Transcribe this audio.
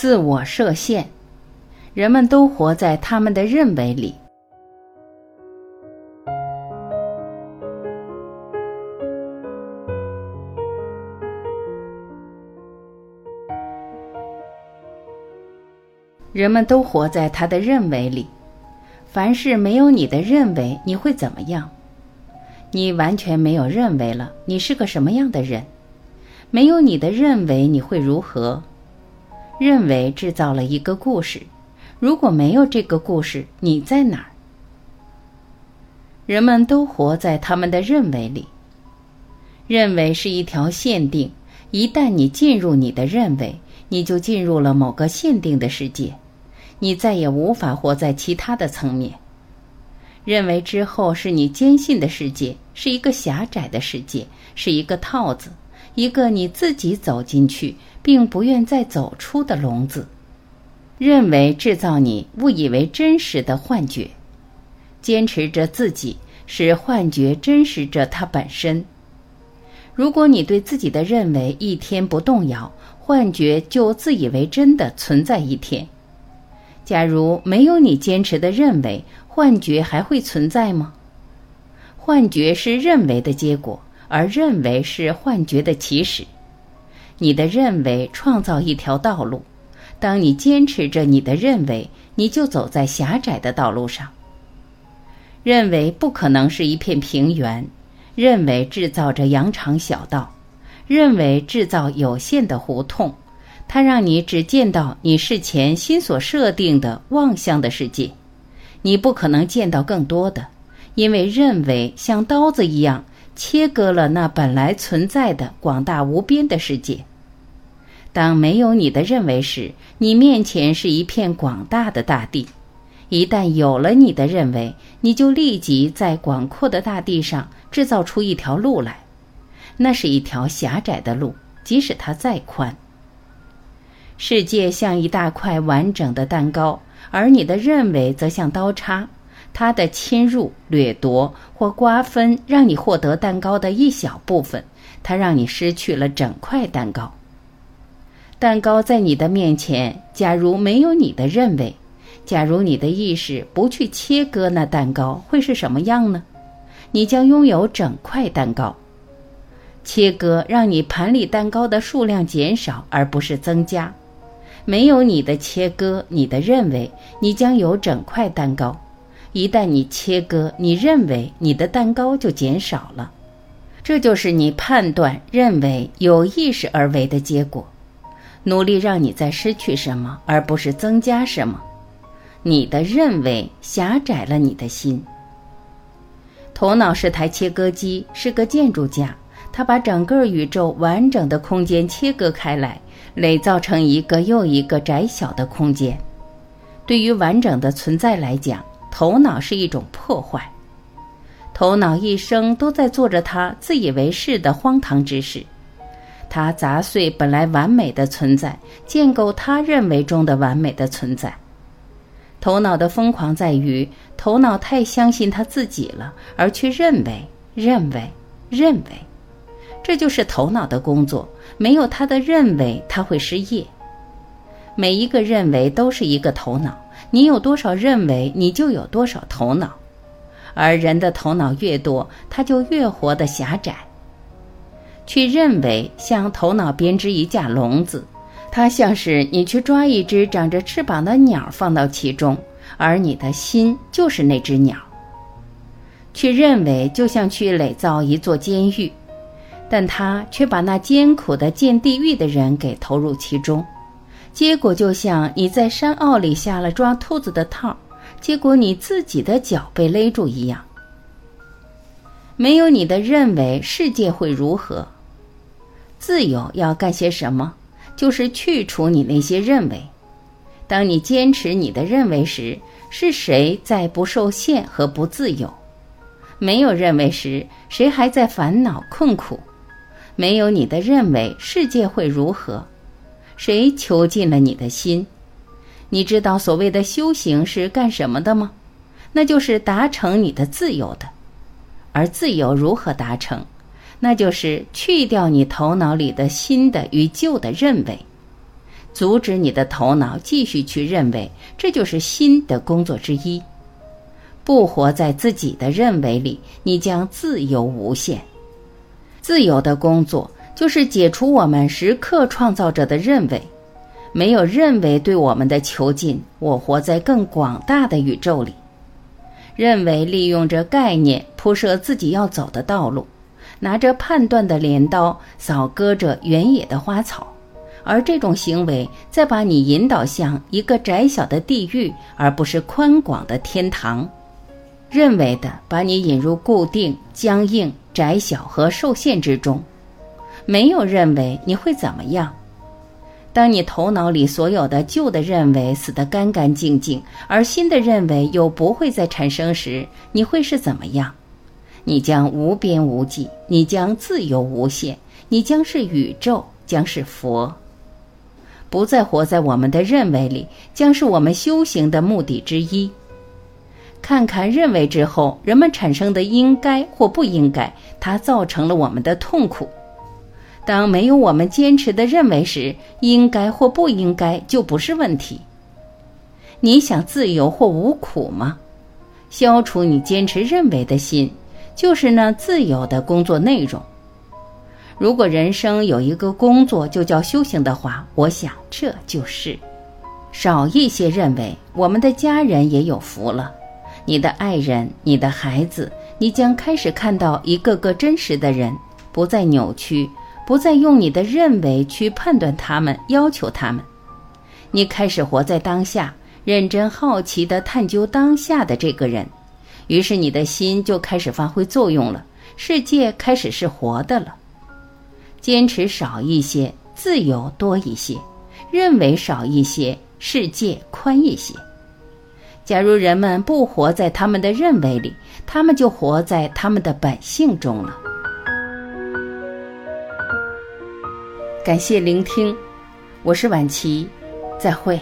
自我设限，人们都活在他们的认为里。人们都活在他的认为里。凡事没有你的认为，你会怎么样？你完全没有认为了，你是个什么样的人？没有你的认为，你会如何？认为制造了一个故事，如果没有这个故事，你在哪儿？人们都活在他们的认为里。认为是一条限定，一旦你进入你的认为，你就进入了某个限定的世界，你再也无法活在其他的层面。认为之后是你坚信的世界，是一个狭窄的世界，是一个套子，一个你自己走进去并不愿再走出的笼子。认为制造你误以为真实的幻觉，坚持着自己，使幻觉真实着它本身。如果你对自己的认为一天不动摇，幻觉就自以为真的存在一天。假如没有你坚持的认为，幻觉还会存在吗？幻觉是认为的结果，而认为是幻觉的起始。你的认为创造一条道路，当你坚持着你的认为，你就走在狭窄的道路上。认为不可能是一片平原。认为制造着羊肠小道，认为制造有限的胡同，它让你只见到你事前心所设定的妄想的世界，你不可能见到更多的，因为认为像刀子一样切割了那本来存在的广大无边的世界。当没有你的认为时，你面前是一片广大的大地。一旦有了你的认为，你就立即在广阔的大地上制造出一条路来，那是一条狭窄的路，即使它再宽。世界像一大块完整的蛋糕，而你的认为则像刀叉，它的侵入、掠夺或瓜分，让你获得蛋糕的一小部分，它让你失去了整块蛋糕。蛋糕在你的面前，假如没有你的认为。假如你的意识不去切割那蛋糕，会是什么样呢？你将拥有整块蛋糕。切割让你盘里蛋糕的数量减少，而不是增加。没有你的切割，你的认为，你将有整块蛋糕。一旦你切割，你认为你的蛋糕就减少了。这就是你判断、认为、有意识而为的结果。努力让你在失去什么，而不是增加什么。你的认为狭窄了你的心。头脑是台切割机，是个建筑家，他把整个宇宙完整的空间切割开来，垒造成一个又一个窄小的空间。对于完整的存在来讲，头脑是一种破坏。头脑一生都在做着他自以为是的荒唐之事，他砸碎本来完美的存在，建构他认为中的完美的存在。头脑的疯狂在于，头脑太相信他自己了，而去认为、认为、认为，这就是头脑的工作。没有他的认为，他会失业。每一个认为都是一个头脑，你有多少认为，你就有多少头脑。而人的头脑越多，他就越活得狭窄。去认为，向头脑编织一架笼子。它像是你去抓一只长着翅膀的鸟放到其中，而你的心就是那只鸟。去认为就像去垒造一座监狱，但他却把那艰苦的建地狱的人给投入其中，结果就像你在山坳里下了抓兔子的套，结果你自己的脚被勒住一样。没有你的认为，世界会如何？自由要干些什么？就是去除你那些认为。当你坚持你的认为时，是谁在不受限和不自由？没有认为时，谁还在烦恼困苦？没有你的认为，世界会如何？谁囚禁了你的心？你知道所谓的修行是干什么的吗？那就是达成你的自由的。而自由如何达成？那就是去掉你头脑里的新的与旧的认为，阻止你的头脑继续去认为，这就是新的工作之一。不活在自己的认为里，你将自由无限。自由的工作就是解除我们时刻创造者的认为。没有认为对我们的囚禁，我活在更广大的宇宙里。认为利用着概念铺设自己要走的道路，拿着判断的镰刀扫割着原野的花草，而这种行为在把你引导向一个窄小的地狱，而不是宽广的天堂。认为的把你引入固定、僵硬、窄小和受限之中，没有认为你会怎么样。当你头脑里所有的旧的认为死得干干净净，而新的认为又不会再产生时，你会是怎么样？你将无边无际，你将自由无限，你将是宇宙，将是佛。不再活在我们的认为里，将是我们修行的目的之一。看看认为之后，人们产生的应该或不应该，它造成了我们的痛苦。当没有我们坚持的认为时，应该或不应该就不是问题。你想自由或无苦吗？消除你坚持认为的心，就是那自由的工作内容。如果人生有一个工作就叫修行的话，我想这就是少一些认为，我们的家人也有福了。你的爱人，你的孩子，你将开始看到一个个真实的人，不再扭曲。不再用你的认为去判断他们，要求他们。你开始活在当下，认真好奇地探究当下的这个人，于是你的心就开始发挥作用了。世界开始是活的了。坚持少一些，自由多一些；认为少一些，世界宽一些。假如人们不活在他们的认为里，他们就活在他们的本性中了。感谢聆听，我是晚琪，再会。